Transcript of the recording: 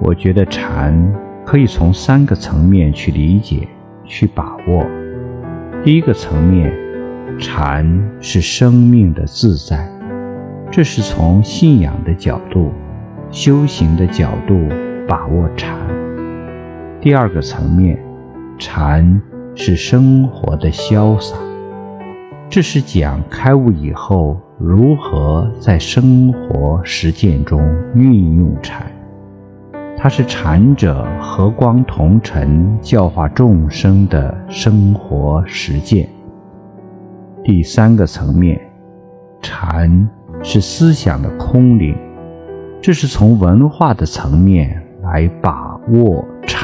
我觉得禅可以从三个层面去理解、去把握。第一个层面，禅是生命的自在，这是从信仰的角度、修行的角度把握禅。第二个层面，禅是生活的潇洒，这是讲开悟以后如何在生活实践中运用禅。它是禅者和光同尘教化众生的生活实践。第三个层面，禅是思想的空灵，这是从文化的层面来把握禅。